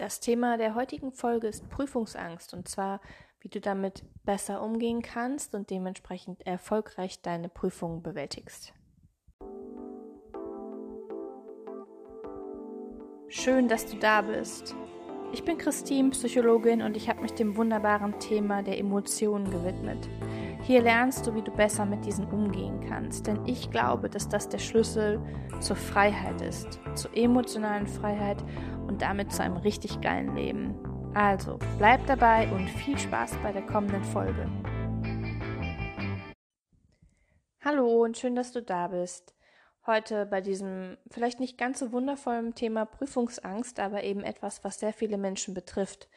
Das Thema der heutigen Folge ist Prüfungsangst und zwar, wie du damit besser umgehen kannst und dementsprechend erfolgreich deine Prüfungen bewältigst. Schön, dass du da bist. Ich bin Christine, Psychologin und ich habe mich dem wunderbaren Thema der Emotionen gewidmet. Hier lernst du, wie du besser mit diesen umgehen kannst, denn ich glaube, dass das der Schlüssel zur Freiheit ist, zur emotionalen Freiheit und damit zu einem richtig geilen Leben. Also, bleib dabei und viel Spaß bei der kommenden Folge. Hallo und schön, dass du da bist. Heute bei diesem vielleicht nicht ganz so wundervollen Thema Prüfungsangst, aber eben etwas, was sehr viele Menschen betrifft.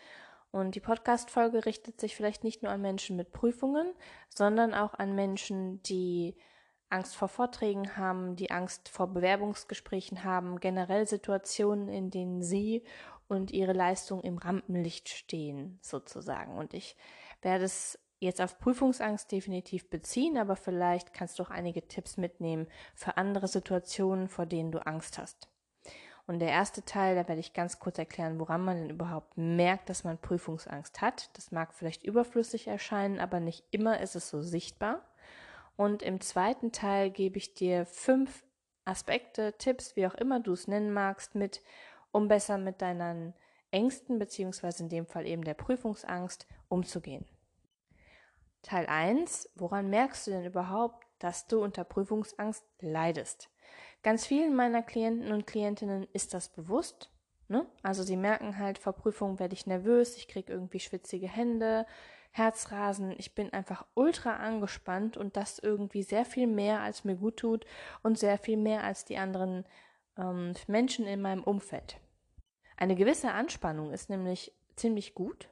Und die Podcast-Folge richtet sich vielleicht nicht nur an Menschen mit Prüfungen, sondern auch an Menschen, die Angst vor Vorträgen haben, die Angst vor Bewerbungsgesprächen haben, generell Situationen, in denen sie und ihre Leistung im Rampenlicht stehen, sozusagen. Und ich werde es jetzt auf Prüfungsangst definitiv beziehen, aber vielleicht kannst du auch einige Tipps mitnehmen für andere Situationen, vor denen du Angst hast. Und der erste Teil, da werde ich ganz kurz erklären, woran man denn überhaupt merkt, dass man Prüfungsangst hat. Das mag vielleicht überflüssig erscheinen, aber nicht immer ist es so sichtbar. Und im zweiten Teil gebe ich dir fünf Aspekte, Tipps, wie auch immer du es nennen magst, mit, um besser mit deinen Ängsten, beziehungsweise in dem Fall eben der Prüfungsangst, umzugehen. Teil 1. Woran merkst du denn überhaupt, dass du unter Prüfungsangst leidest? Ganz vielen meiner Klienten und Klientinnen ist das bewusst. Ne? Also sie merken halt, vor Prüfungen werde ich nervös, ich kriege irgendwie schwitzige Hände, Herzrasen, ich bin einfach ultra angespannt und das irgendwie sehr viel mehr, als mir gut tut und sehr viel mehr als die anderen ähm, Menschen in meinem Umfeld. Eine gewisse Anspannung ist nämlich ziemlich gut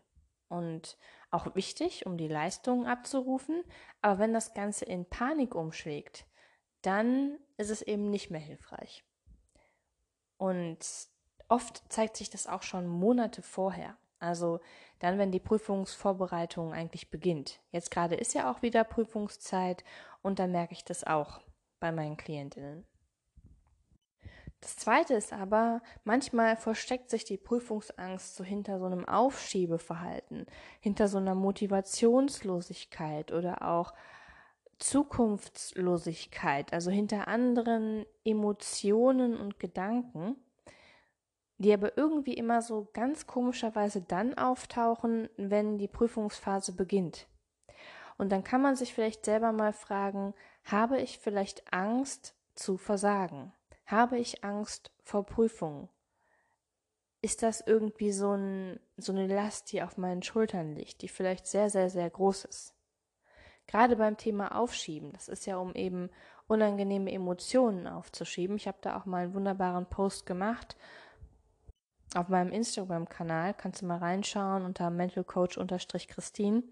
und auch wichtig, um die Leistungen abzurufen, aber wenn das Ganze in Panik umschlägt, dann ist es eben nicht mehr hilfreich. Und oft zeigt sich das auch schon Monate vorher. Also dann, wenn die Prüfungsvorbereitung eigentlich beginnt. Jetzt gerade ist ja auch wieder Prüfungszeit und da merke ich das auch bei meinen Klientinnen. Das zweite ist aber, manchmal versteckt sich die Prüfungsangst so hinter so einem Aufschiebeverhalten, hinter so einer Motivationslosigkeit oder auch Zukunftslosigkeit, also hinter anderen Emotionen und Gedanken, die aber irgendwie immer so ganz komischerweise dann auftauchen, wenn die Prüfungsphase beginnt. Und dann kann man sich vielleicht selber mal fragen, habe ich vielleicht Angst zu versagen? Habe ich Angst vor Prüfungen? Ist das irgendwie so, ein, so eine Last, die auf meinen Schultern liegt, die vielleicht sehr, sehr, sehr groß ist? Gerade beim Thema Aufschieben, das ist ja um eben unangenehme Emotionen aufzuschieben. Ich habe da auch mal einen wunderbaren Post gemacht auf meinem Instagram-Kanal. Kannst du mal reinschauen unter mentalcoach-christine.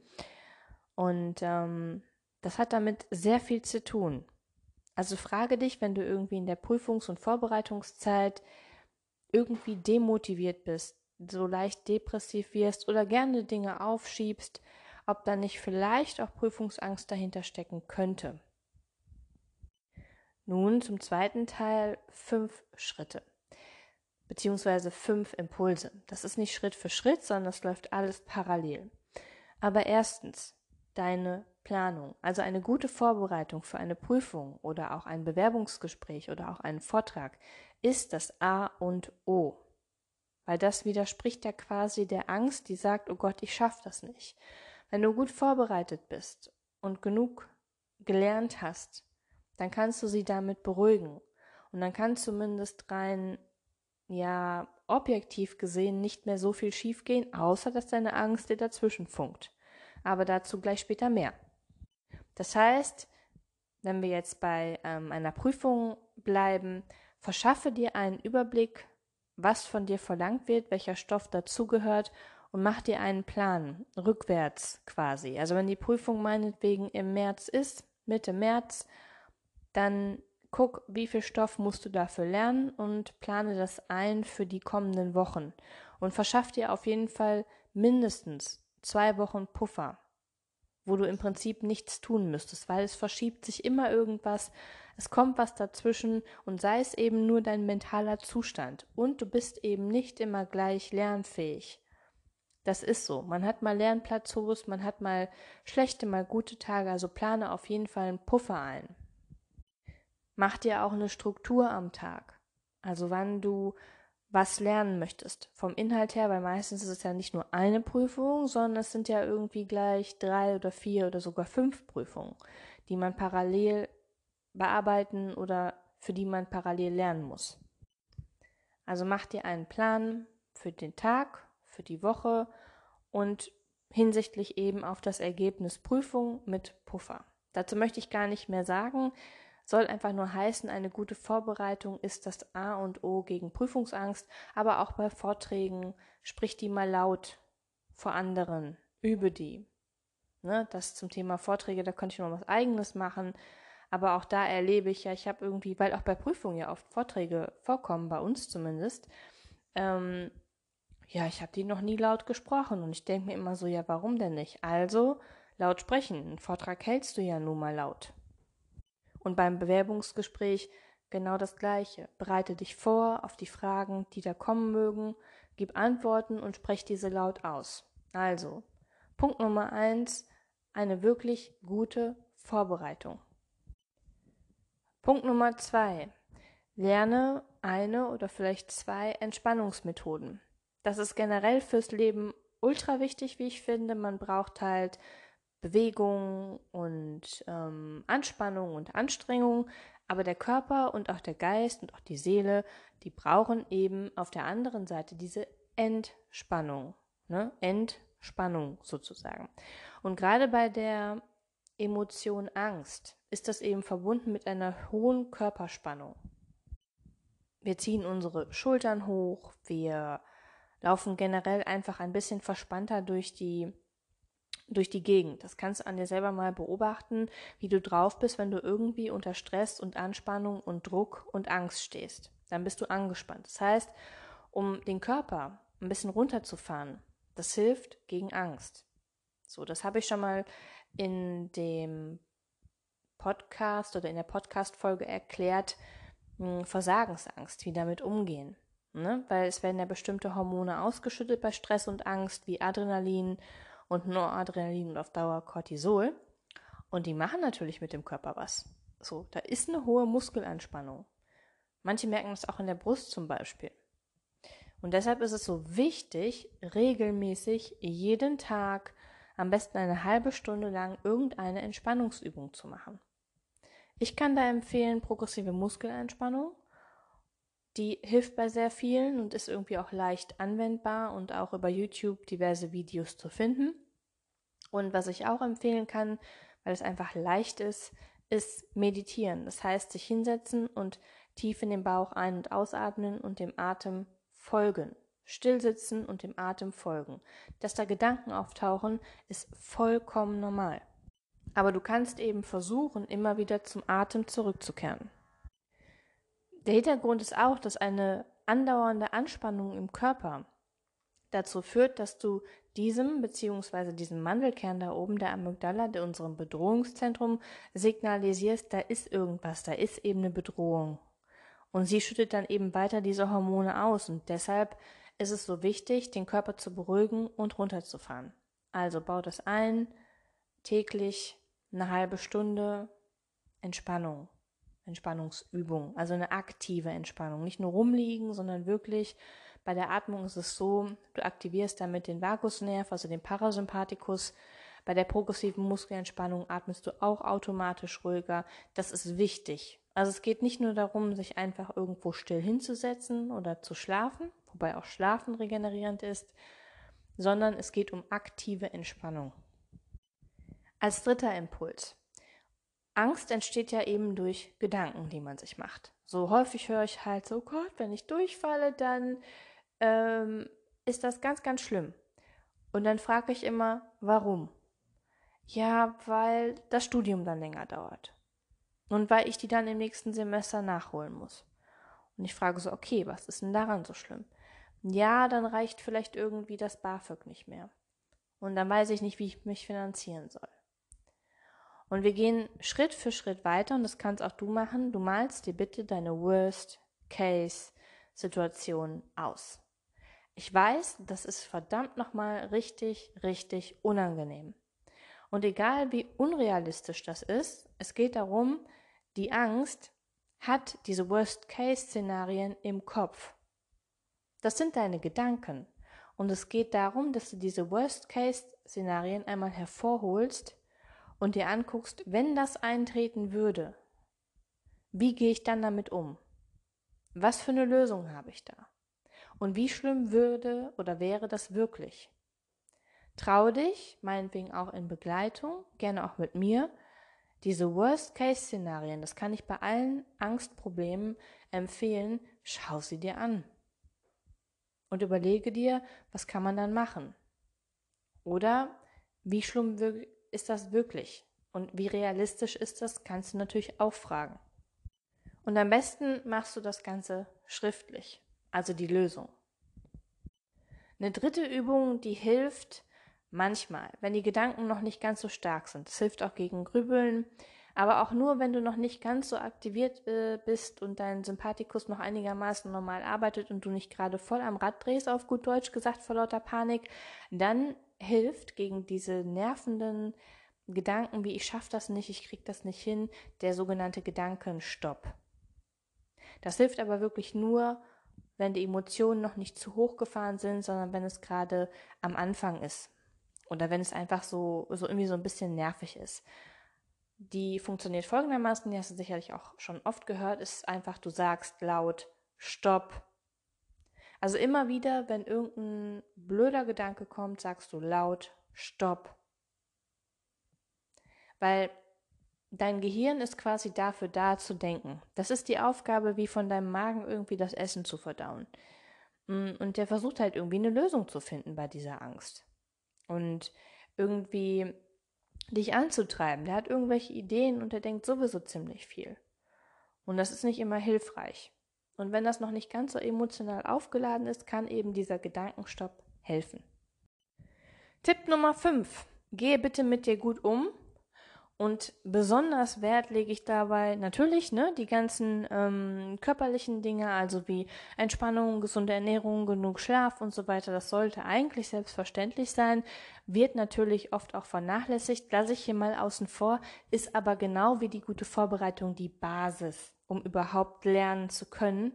Und ähm, das hat damit sehr viel zu tun. Also frage dich, wenn du irgendwie in der Prüfungs- und Vorbereitungszeit irgendwie demotiviert bist, so leicht depressiv wirst oder gerne Dinge aufschiebst, ob da nicht vielleicht auch Prüfungsangst dahinter stecken könnte. Nun zum zweiten Teil fünf Schritte beziehungsweise fünf Impulse. Das ist nicht Schritt für Schritt, sondern das läuft alles parallel. Aber erstens, deine Planung, also eine gute Vorbereitung für eine Prüfung oder auch ein Bewerbungsgespräch oder auch einen Vortrag, ist das A und O. Weil das widerspricht ja quasi der Angst, die sagt, oh Gott, ich schaffe das nicht. Wenn du gut vorbereitet bist und genug gelernt hast, dann kannst du sie damit beruhigen. Und dann kann zumindest rein, ja, objektiv gesehen nicht mehr so viel schiefgehen, außer dass deine Angst dir dazwischen funkt. Aber dazu gleich später mehr. Das heißt, wenn wir jetzt bei ähm, einer Prüfung bleiben, verschaffe dir einen Überblick, was von dir verlangt wird, welcher Stoff dazugehört und mach dir einen Plan, rückwärts quasi. Also wenn die Prüfung meinetwegen im März ist, Mitte März, dann guck, wie viel Stoff musst du dafür lernen und plane das ein für die kommenden Wochen. Und verschaff dir auf jeden Fall mindestens zwei Wochen Puffer, wo du im Prinzip nichts tun müsstest, weil es verschiebt sich immer irgendwas, es kommt was dazwischen und sei es eben nur dein mentaler Zustand und du bist eben nicht immer gleich lernfähig. Das ist so. Man hat mal Lernplatzhos, man hat mal schlechte, mal gute Tage, also plane auf jeden Fall einen Puffer ein. Mach dir auch eine Struktur am Tag. Also wann du was lernen möchtest. Vom Inhalt her, weil meistens ist es ja nicht nur eine Prüfung, sondern es sind ja irgendwie gleich drei oder vier oder sogar fünf Prüfungen, die man parallel bearbeiten oder für die man parallel lernen muss. Also mach dir einen Plan für den Tag, für die Woche und hinsichtlich eben auf das Ergebnis Prüfung mit Puffer. Dazu möchte ich gar nicht mehr sagen, soll einfach nur heißen, eine gute Vorbereitung ist das A und O gegen Prüfungsangst, aber auch bei Vorträgen sprich die mal laut vor anderen, übe die. Ne, das zum Thema Vorträge, da könnte ich noch was eigenes machen, aber auch da erlebe ich ja, ich habe irgendwie, weil auch bei Prüfungen ja oft Vorträge vorkommen, bei uns zumindest, ähm, ja, ich habe die noch nie laut gesprochen und ich denke mir immer so, ja, warum denn nicht? Also laut sprechen, einen Vortrag hältst du ja nun mal laut. Und beim Bewerbungsgespräch genau das Gleiche. Bereite dich vor auf die Fragen, die da kommen mögen, gib Antworten und sprech diese laut aus. Also, Punkt Nummer eins, eine wirklich gute Vorbereitung. Punkt Nummer zwei, lerne eine oder vielleicht zwei Entspannungsmethoden. Das ist generell fürs Leben ultra wichtig, wie ich finde. Man braucht halt Bewegung und ähm, Anspannung und Anstrengung, aber der Körper und auch der Geist und auch die Seele, die brauchen eben auf der anderen Seite diese Entspannung, ne? Entspannung sozusagen. Und gerade bei der Emotion Angst ist das eben verbunden mit einer hohen Körperspannung. Wir ziehen unsere Schultern hoch, wir laufen generell einfach ein bisschen verspannter durch die durch die Gegend. Das kannst du an dir selber mal beobachten, wie du drauf bist, wenn du irgendwie unter Stress und Anspannung und Druck und Angst stehst. Dann bist du angespannt. Das heißt, um den Körper ein bisschen runterzufahren, das hilft gegen Angst. So, das habe ich schon mal in dem Podcast oder in der Podcast-Folge erklärt, hm, Versagensangst, wie damit umgehen. Ne? Weil es werden ja bestimmte Hormone ausgeschüttet bei Stress und Angst, wie Adrenalin und Noradrenalin und auf Dauer Cortisol. Und die machen natürlich mit dem Körper was. So, da ist eine hohe Muskelanspannung. Manche merken das auch in der Brust zum Beispiel. Und deshalb ist es so wichtig, regelmäßig jeden Tag, am besten eine halbe Stunde lang, irgendeine Entspannungsübung zu machen. Ich kann da empfehlen progressive Muskelentspannung. Die hilft bei sehr vielen und ist irgendwie auch leicht anwendbar und auch über YouTube diverse Videos zu finden. Und was ich auch empfehlen kann, weil es einfach leicht ist, ist meditieren. Das heißt, sich hinsetzen und tief in den Bauch ein- und ausatmen und dem Atem folgen. Stillsitzen und dem Atem folgen. Dass da Gedanken auftauchen, ist vollkommen normal. Aber du kannst eben versuchen, immer wieder zum Atem zurückzukehren. Der Hintergrund ist auch, dass eine andauernde Anspannung im Körper dazu führt, dass du diesem bzw. diesem Mandelkern da oben, der Amygdala, der unserem Bedrohungszentrum, signalisierst, da ist irgendwas, da ist eben eine Bedrohung. Und sie schüttet dann eben weiter diese Hormone aus und deshalb ist es so wichtig, den Körper zu beruhigen und runterzufahren. Also bau das ein, täglich eine halbe Stunde Entspannung. Entspannungsübung, also eine aktive Entspannung. Nicht nur rumliegen, sondern wirklich bei der Atmung ist es so, du aktivierst damit den Vagusnerv, also den Parasympathikus. Bei der progressiven Muskelentspannung atmest du auch automatisch ruhiger. Das ist wichtig. Also es geht nicht nur darum, sich einfach irgendwo still hinzusetzen oder zu schlafen, wobei auch Schlafen regenerierend ist, sondern es geht um aktive Entspannung. Als dritter Impuls. Angst entsteht ja eben durch Gedanken, die man sich macht. So häufig höre ich halt so, Gott, wenn ich durchfalle, dann ähm, ist das ganz, ganz schlimm. Und dann frage ich immer, warum? Ja, weil das Studium dann länger dauert. Und weil ich die dann im nächsten Semester nachholen muss. Und ich frage so, okay, was ist denn daran so schlimm? Ja, dann reicht vielleicht irgendwie das BAföG nicht mehr. Und dann weiß ich nicht, wie ich mich finanzieren soll. Und wir gehen Schritt für Schritt weiter und das kannst auch du machen. Du malst dir bitte deine Worst-Case-Situation aus. Ich weiß, das ist verdammt nochmal richtig, richtig unangenehm. Und egal wie unrealistisch das ist, es geht darum, die Angst hat diese Worst-Case-Szenarien im Kopf. Das sind deine Gedanken. Und es geht darum, dass du diese Worst-Case-Szenarien einmal hervorholst und dir anguckst, wenn das eintreten würde, wie gehe ich dann damit um? Was für eine Lösung habe ich da? Und wie schlimm würde oder wäre das wirklich? Trau dich, meinetwegen auch in Begleitung, gerne auch mit mir, diese Worst-Case-Szenarien, das kann ich bei allen Angstproblemen empfehlen, schau sie dir an. Und überlege dir, was kann man dann machen? Oder wie schlimm ist das wirklich? Und wie realistisch ist das, kannst du natürlich auch fragen. Und am besten machst du das Ganze schriftlich, also die Lösung. Eine dritte Übung, die hilft manchmal, wenn die Gedanken noch nicht ganz so stark sind. Das hilft auch gegen Grübeln, aber auch nur, wenn du noch nicht ganz so aktiviert äh, bist und dein Sympathikus noch einigermaßen normal arbeitet und du nicht gerade voll am Rad drehst, auf gut Deutsch gesagt, vor lauter Panik, dann hilft gegen diese nervenden Gedanken wie ich schaffe das nicht, ich krieg das nicht hin, der sogenannte Gedankenstopp. Das hilft aber wirklich nur, wenn die Emotionen noch nicht zu hoch gefahren sind, sondern wenn es gerade am Anfang ist. Oder wenn es einfach so, so irgendwie so ein bisschen nervig ist. Die funktioniert folgendermaßen, die hast du sicherlich auch schon oft gehört, ist einfach, du sagst laut Stopp. Also immer wieder, wenn irgendein blöder Gedanke kommt, sagst du laut Stopp. Weil dein Gehirn ist quasi dafür da zu denken. Das ist die Aufgabe, wie von deinem Magen irgendwie das Essen zu verdauen. Mm, und der versucht halt irgendwie eine Lösung zu finden bei dieser Angst. Und irgendwie dich anzutreiben. Der hat irgendwelche Ideen und der denkt sowieso ziemlich viel. Und das ist nicht immer hilfreich. Und wenn das noch nicht ganz so emotional aufgeladen ist, kann eben dieser Gedankenstopp helfen. Tipp Nummer 5. Gehe bitte mit dir gut um und besonders Wert lege ich dabei natürlich, ne, die ganzen ähm, körperlichen Dinge, also wie Entspannung, gesunde Ernährung, genug Schlaf und so weiter. Das sollte eigentlich selbstverständlich sein, wird natürlich oft auch vernachlässigt. Lasse ich hier mal außen vor, ist aber genau wie die gute Vorbereitung die Basis, um überhaupt lernen zu können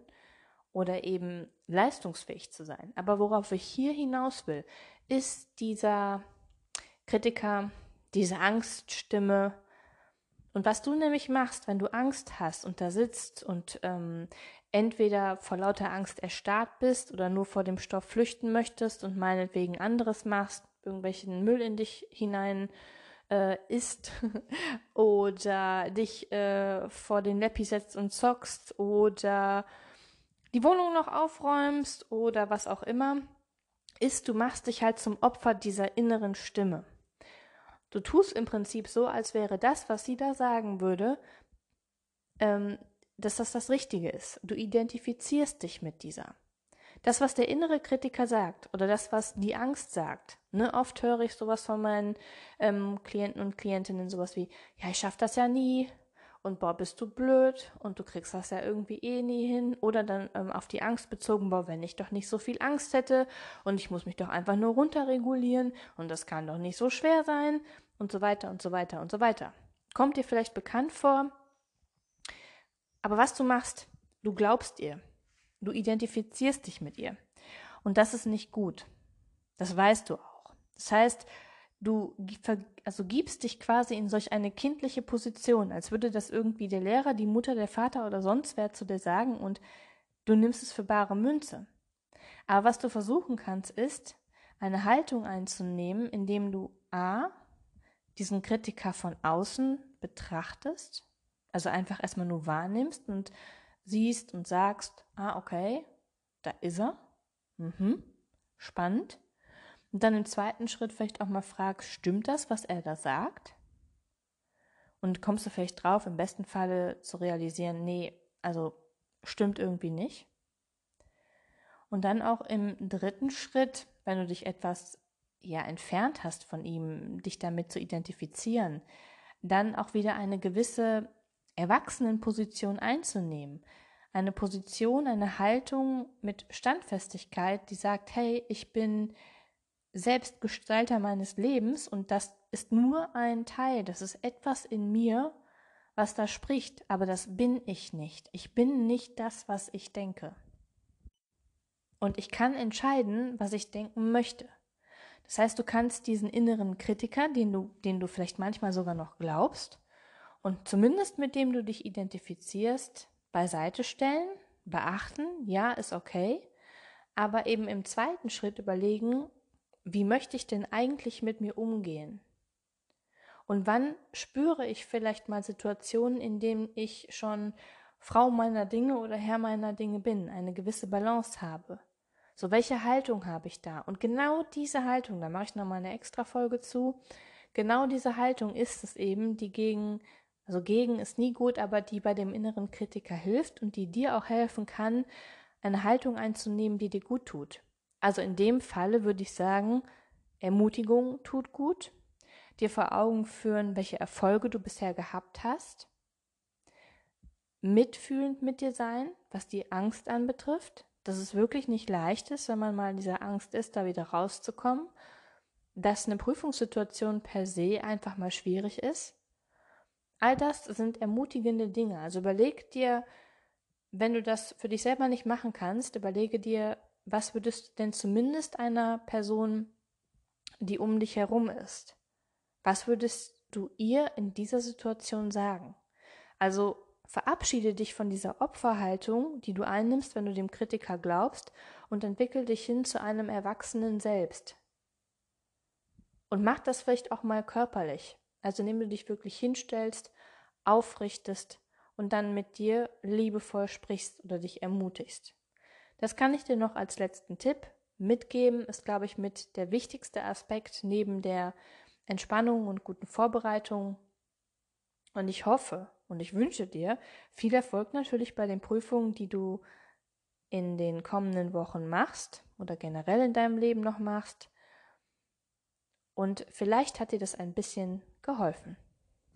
oder eben leistungsfähig zu sein. Aber worauf ich hier hinaus will, ist dieser Kritiker, diese Angststimme. Und was du nämlich machst, wenn du Angst hast und da sitzt und ähm, entweder vor lauter Angst erstarrt bist oder nur vor dem Stoff flüchten möchtest und meinetwegen anderes machst, irgendwelchen Müll in dich hinein äh, isst oder dich äh, vor den Leppi setzt und zockst oder die Wohnung noch aufräumst oder was auch immer, ist, du machst dich halt zum Opfer dieser inneren Stimme. Du tust im Prinzip so, als wäre das, was sie da sagen würde, ähm, dass das das Richtige ist. Du identifizierst dich mit dieser. Das, was der innere Kritiker sagt oder das, was die Angst sagt. Ne, oft höre ich sowas von meinen ähm, Klienten und Klientinnen, sowas wie, ja, ich schaffe das ja nie, und boah, bist du blöd und du kriegst das ja irgendwie eh nie hin. Oder dann ähm, auf die Angst bezogen, boah, wenn ich doch nicht so viel Angst hätte und ich muss mich doch einfach nur runterregulieren und das kann doch nicht so schwer sein und so weiter und so weiter und so weiter. Kommt dir vielleicht bekannt vor, aber was du machst, du glaubst ihr, du identifizierst dich mit ihr und das ist nicht gut. Das weißt du auch. Das heißt, du also gibst dich quasi in solch eine kindliche Position, als würde das irgendwie der Lehrer, die Mutter, der Vater oder sonst wer zu dir sagen und du nimmst es für bare Münze. Aber was du versuchen kannst, ist, eine Haltung einzunehmen, indem du A, diesen Kritiker von außen betrachtest, also einfach erstmal nur wahrnimmst und siehst und sagst, ah, okay, da ist er, mhm, spannend. Und dann im zweiten Schritt vielleicht auch mal fragst, stimmt das, was er da sagt? Und kommst du vielleicht drauf, im besten Falle zu realisieren, nee, also stimmt irgendwie nicht. Und dann auch im dritten Schritt, wenn du dich etwas ja entfernt hast von ihm, dich damit zu identifizieren, dann auch wieder eine gewisse Erwachsenenposition einzunehmen. Eine Position, eine Haltung mit Standfestigkeit, die sagt, hey, ich bin Selbstgestalter meines Lebens und das ist nur ein Teil, das ist etwas in mir, was da spricht, aber das bin ich nicht. Ich bin nicht das, was ich denke. Und ich kann entscheiden, was ich denken möchte. Das heißt, du kannst diesen inneren Kritiker, den du, den du vielleicht manchmal sogar noch glaubst, und zumindest mit dem du dich identifizierst, beiseite stellen, beachten, ja, ist okay, aber eben im zweiten Schritt überlegen, wie möchte ich denn eigentlich mit mir umgehen? Und wann spüre ich vielleicht mal Situationen, in denen ich schon Frau meiner Dinge oder Herr meiner Dinge bin, eine gewisse Balance habe? So, welche Haltung habe ich da? Und genau diese Haltung, da mache ich nochmal eine extra Folge zu, genau diese Haltung ist es eben, die gegen, also gegen ist nie gut, aber die bei dem inneren Kritiker hilft und die dir auch helfen kann, eine Haltung einzunehmen, die dir gut tut. Also in dem Falle würde ich sagen, Ermutigung tut gut, dir vor Augen führen, welche Erfolge du bisher gehabt hast, mitfühlend mit dir sein, was die Angst anbetrifft, dass es wirklich nicht leicht ist, wenn man mal in dieser Angst ist, da wieder rauszukommen, dass eine Prüfungssituation per se einfach mal schwierig ist. All das sind ermutigende Dinge. Also überleg dir, wenn du das für dich selber nicht machen kannst, überlege dir, was würdest du denn zumindest einer Person, die um dich herum ist, was würdest du ihr in dieser Situation sagen? Also verabschiede dich von dieser Opferhaltung, die du einnimmst, wenn du dem Kritiker glaubst, und entwickel dich hin zu einem erwachsenen Selbst. Und mach das vielleicht auch mal körperlich. Also indem du dich wirklich hinstellst, aufrichtest und dann mit dir liebevoll sprichst oder dich ermutigst. Das kann ich dir noch als letzten Tipp mitgeben, ist, glaube ich, mit der wichtigste Aspekt neben der Entspannung und guten Vorbereitung. Und ich hoffe und ich wünsche dir viel Erfolg natürlich bei den Prüfungen, die du in den kommenden Wochen machst oder generell in deinem Leben noch machst. Und vielleicht hat dir das ein bisschen geholfen.